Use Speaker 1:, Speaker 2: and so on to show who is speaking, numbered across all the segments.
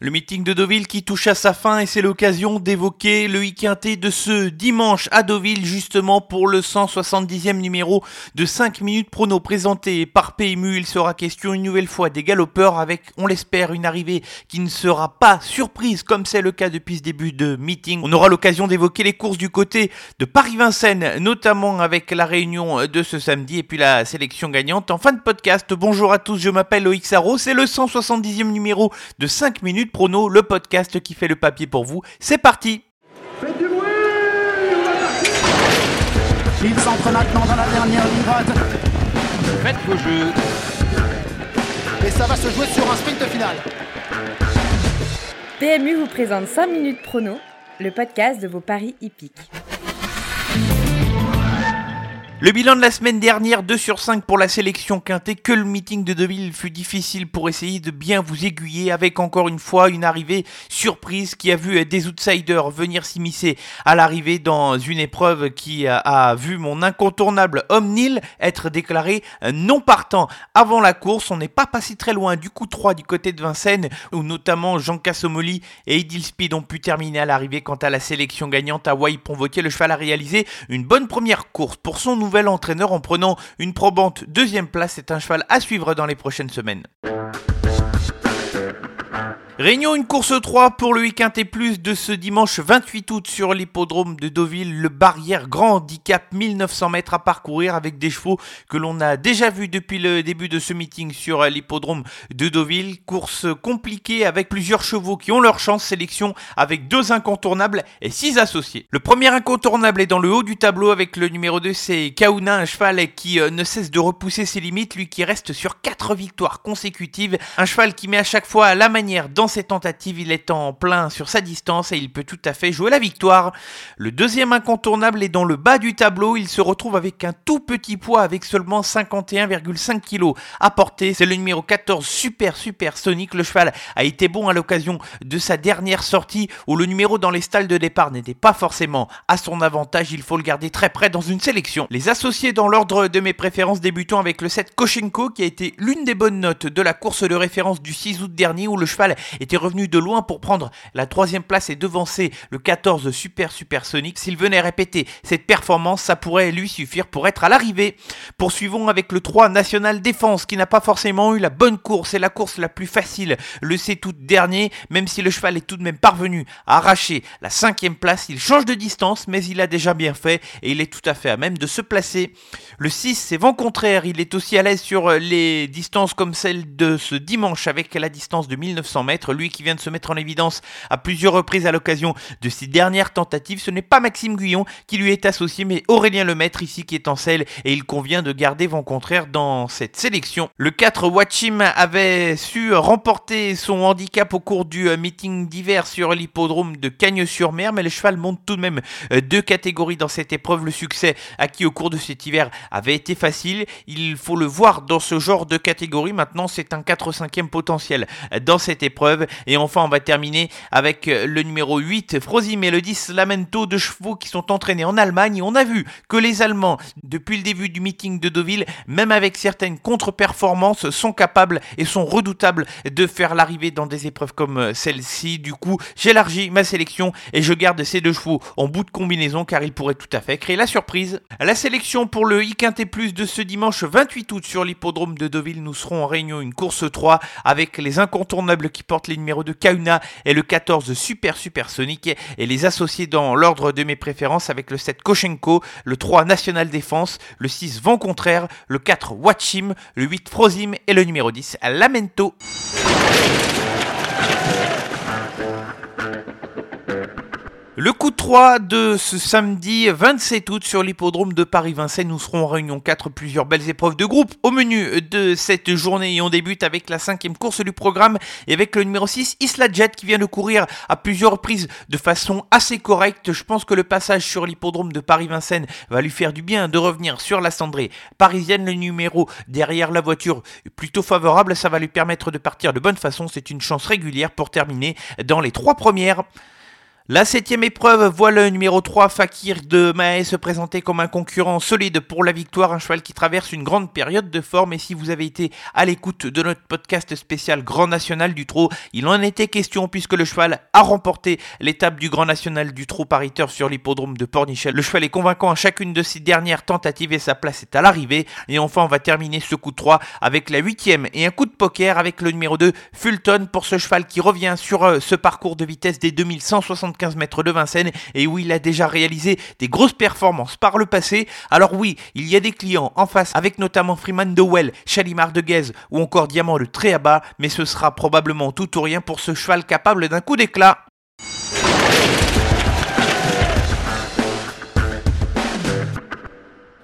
Speaker 1: Le meeting de Deauville qui touche à sa fin et c'est l'occasion d'évoquer le week-endé de ce dimanche à Deauville justement pour le 170e numéro de 5 minutes prono présenté par PMU. Il sera question une nouvelle fois des galopeurs avec, on l'espère, une arrivée qui ne sera pas surprise comme c'est le cas depuis ce début de meeting. On aura l'occasion d'évoquer les courses du côté de Paris-Vincennes, notamment avec la réunion de ce samedi et puis la sélection gagnante. En fin de podcast, bonjour à tous, je m'appelle Loïc Sarro, c'est le 170e numéro de 5 minutes Prono, le podcast qui fait le papier pour vous. C'est parti
Speaker 2: Faites du bruit Il s'entre maintenant dans la dernière ligne droite.
Speaker 3: Faites vos jeux.
Speaker 2: Et ça va se jouer sur un sprint final.
Speaker 4: PMU vous présente 5 minutes prono, le podcast de vos paris hippiques.
Speaker 1: Le bilan de la semaine dernière, 2 sur 5 pour la sélection quintée, que le meeting de Deauville fut difficile pour essayer de bien vous aiguiller avec encore une fois une arrivée surprise qui a vu des outsiders venir s'immiscer à l'arrivée dans une épreuve qui a, vu mon incontournable homme Nil être déclaré non partant. Avant la course, on n'est pas passé très loin du coup 3 du côté de Vincennes où notamment Jean Cassomoli et Edil Speed ont pu terminer à l'arrivée quant à la sélection gagnante à Wai. Le cheval a réalisé une bonne première course pour son nouveau nouvel entraîneur en prenant une probante deuxième place. C'est un cheval à suivre dans les prochaines semaines. Réunion une course 3 pour le week-end et plus de ce dimanche 28 août sur l'hippodrome de Deauville. Le barrière grand handicap 1900 mètres à parcourir avec des chevaux que l'on a déjà vus depuis le début de ce meeting sur l'hippodrome de Deauville. Course compliquée avec plusieurs chevaux qui ont leur chance. Sélection avec deux incontournables et six associés. Le premier incontournable est dans le haut du tableau avec le numéro 2, c'est Kauna, un cheval qui euh, ne cesse de repousser ses limites. Lui qui reste sur quatre victoires consécutives. Un cheval qui met à chaque fois la manière dans ses tentatives, il est en plein sur sa distance et il peut tout à fait jouer la victoire. Le deuxième incontournable est dans le bas du tableau. Il se retrouve avec un tout petit poids avec seulement 51,5 kg à porter. C'est le numéro 14 Super Super Sonic. Le cheval a été bon à l'occasion de sa dernière sortie où le numéro dans les stalles de départ n'était pas forcément à son avantage. Il faut le garder très près dans une sélection. Les associés dans l'ordre de mes préférences débutons avec le 7 Koshenko qui a été l'une des bonnes notes de la course de référence du 6 août dernier où le cheval était revenu de loin pour prendre la troisième place et devancer le 14 Super Super Sonic. S'il venait répéter cette performance, ça pourrait lui suffire pour être à l'arrivée. Poursuivons avec le 3 National Défense qui n'a pas forcément eu la bonne course et la course la plus facile le sait tout dernier, même si le cheval est tout de même parvenu à arracher la cinquième place. Il change de distance, mais il a déjà bien fait et il est tout à fait à même de se placer. Le 6, c'est vent contraire. Il est aussi à l'aise sur les distances comme celle de ce dimanche avec la distance de 1900 mètres. Lui qui vient de se mettre en évidence à plusieurs reprises à l'occasion de ses dernières tentatives. Ce n'est pas Maxime Guyon qui lui est associé, mais Aurélien Lemaître ici qui est en selle et il convient de garder vent contraire dans cette sélection. Le 4 Watchim avait su remporter son handicap au cours du euh, meeting d'hiver sur l'hippodrome de Cagnes-sur-Mer, mais le cheval monte tout de même euh, deux catégories dans cette épreuve. Le succès acquis au cours de cet hiver avait été facile. Il faut le voir dans ce genre de catégorie. Maintenant, c'est un 4-5e potentiel dans cette épreuve et enfin, on va terminer avec euh, le numéro 8, Frosim et le 10, Lamento, de chevaux qui sont entraînés en Allemagne. On a vu que les Allemands, depuis le début du meeting de Deauville, même avec certaines contre-performances, sont capables et sont redoutables de faire l'arrivée dans des épreuves comme euh, celle-ci. Du coup, j'élargis ma sélection et je garde ces deux chevaux en bout de combinaison car ils pourraient tout à fait créer la surprise. La sélection pour le IQT Plus de ce dimanche 28 août sur l'hippodrome de Deauville, nous serons en réunion une course 3 avec les incontournables qui portent les numéro de Kauna et le 14 Super Super Sonic et les associer dans l'ordre de mes préférences avec le 7 Koshenko, le 3 National Défense, le 6 Vent Contraire, le 4 Watchim, le 8 Frozim et le numéro 10 Lamento. Le coup de 3 de ce samedi 27 août sur l'hippodrome de Paris-Vincennes, nous serons en réunion 4, plusieurs belles épreuves de groupe au menu de cette journée et on débute avec la cinquième course du programme et avec le numéro 6 Isla Jet qui vient de courir à plusieurs reprises de façon assez correcte. Je pense que le passage sur l'hippodrome de Paris-Vincennes va lui faire du bien de revenir sur la cendrée parisienne. Le numéro derrière la voiture plutôt favorable, ça va lui permettre de partir de bonne façon. C'est une chance régulière pour terminer dans les trois premières. La septième épreuve voit le numéro 3 Fakir de Mahé se présenter comme un concurrent solide pour la victoire, un cheval qui traverse une grande période de forme et si vous avez été à l'écoute de notre podcast spécial Grand National du Trot, il en était question puisque le cheval a remporté l'étape du Grand National du Trot pariteur sur l'hippodrome de Pornichel. Le cheval est convaincant à chacune de ses dernières tentatives et sa place est à l'arrivée. Et enfin on va terminer ce coup de 3 avec la huitième et un coup de poker avec le numéro 2 Fulton pour ce cheval qui revient sur euh, ce parcours de vitesse des 2160 15 mètres de Vincennes et où il a déjà réalisé des grosses performances par le passé. Alors oui, il y a des clients en face avec notamment Freeman de Well, Chalimard de Guez ou encore Diamant de Tréaba, mais ce sera probablement tout ou rien pour ce cheval capable d'un coup d'éclat.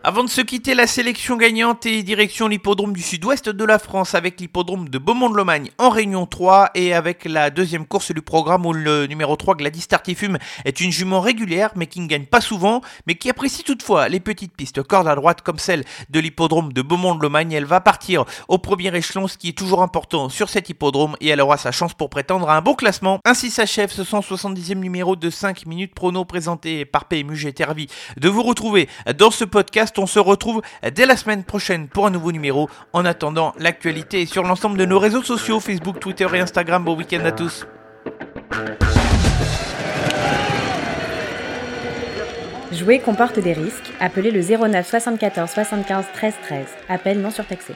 Speaker 1: Avant de se quitter, la sélection gagnante est direction l'hippodrome du sud-ouest de la France avec l'hippodrome de Beaumont-de-Lomagne en Réunion 3 et avec la deuxième course du programme où le numéro 3 Gladys Tartifume est une jument régulière mais qui ne gagne pas souvent mais qui apprécie toutefois les petites pistes corde à droite comme celle de l'hippodrome de Beaumont-de-Lomagne. Elle va partir au premier échelon ce qui est toujours important sur cet hippodrome et elle aura sa chance pour prétendre à un bon classement. Ainsi s'achève ce 170e numéro de 5 minutes prono présenté par PMU. Ravi de vous retrouver dans ce podcast on se retrouve dès la semaine prochaine pour un nouveau numéro. En attendant, l'actualité sur l'ensemble de nos réseaux sociaux, Facebook, Twitter et Instagram. Bon week-end à tous.
Speaker 4: Jouer comporte des risques. Appelez le 09 74 75 13 13. Appel non surtaxé.